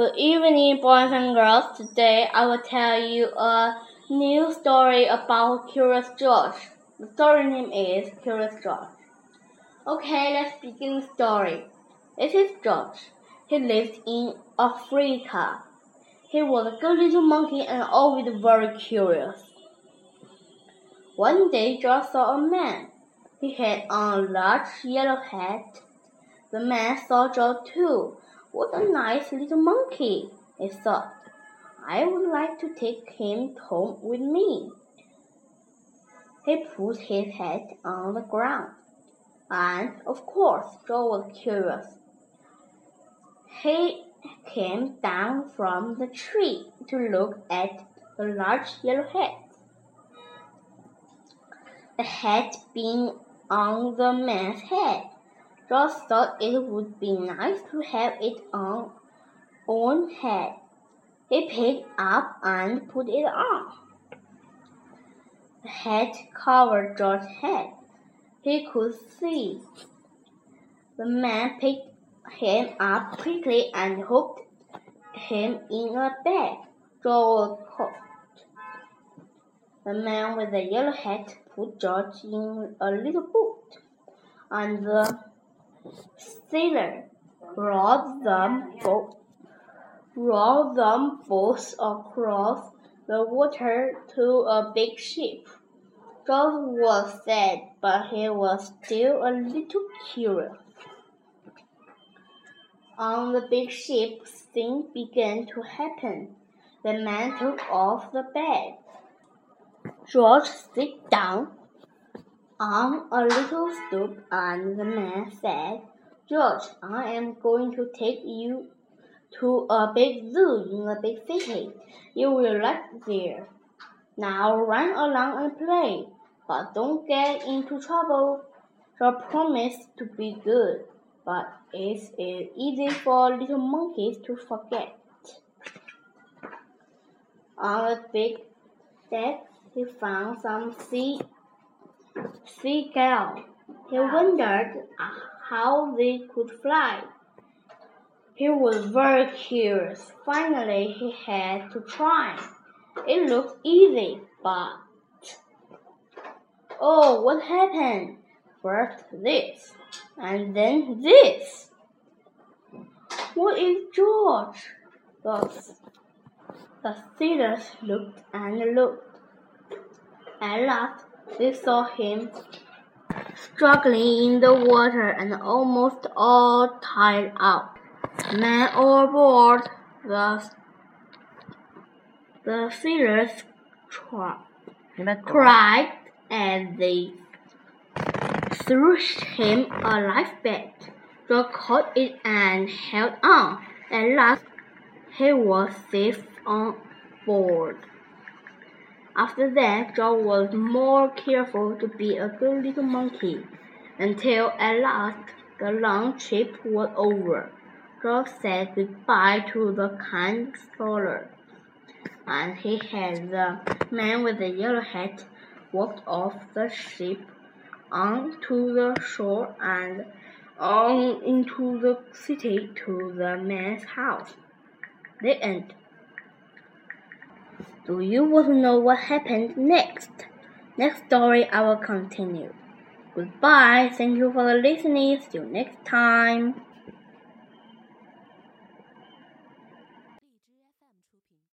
Good evening, boys and girls. Today I will tell you a new story about Curious George. The story name is Curious George. Okay, let's begin the story. This is George. He lived in Africa. He was a good little monkey and always very curious. One day George saw a man. He had on a large yellow hat. The man saw George too. What a nice little monkey, he thought. I would like to take him home with me. He put his head on the ground, and of course George was curious. He came down from the tree to look at the large yellow hat. The hat being on the man's head. George thought it would be nice to have it on own head. He picked up and put it on. The hat covered George's head. He could see. The man picked him up quickly and hooked him in a bag. George caught. The man with the yellow hat put George in a little boat, and the sailor rowed them both rowed them both across the water to a big ship. George was sad, but he was still a little curious. On the big ship, things began to happen. The man took off the bag. George sat down on a little stoop, and the man said, George, I am going to take you to a big zoo in a big city. You will like there. Now run along and play, but don't get into trouble. George promised to be good, but it is easy for little monkeys to forget. On a big deck, he found some sea seagull. He wondered uh, how they could fly. He was very curious. Finally, he had to try. It looked easy, but oh, what happened? First this, and then this. What is George? The, the sailors looked and looked. At last, they saw him struggling in the water and almost all tired out. Men overboard, the, the sailors cried as they threw him a life belt. George caught it and held on. At last, he was safe on board. After that, George was more careful to be a good little monkey, until at last the long trip was over. George said goodbye to the kind stroller, and he had the man with the yellow hat walked off the ship onto the shore and on into the city to the man's house. The end. Do you want to know what happened next? Next story I will continue. Goodbye. Thank you for listening. See you next time.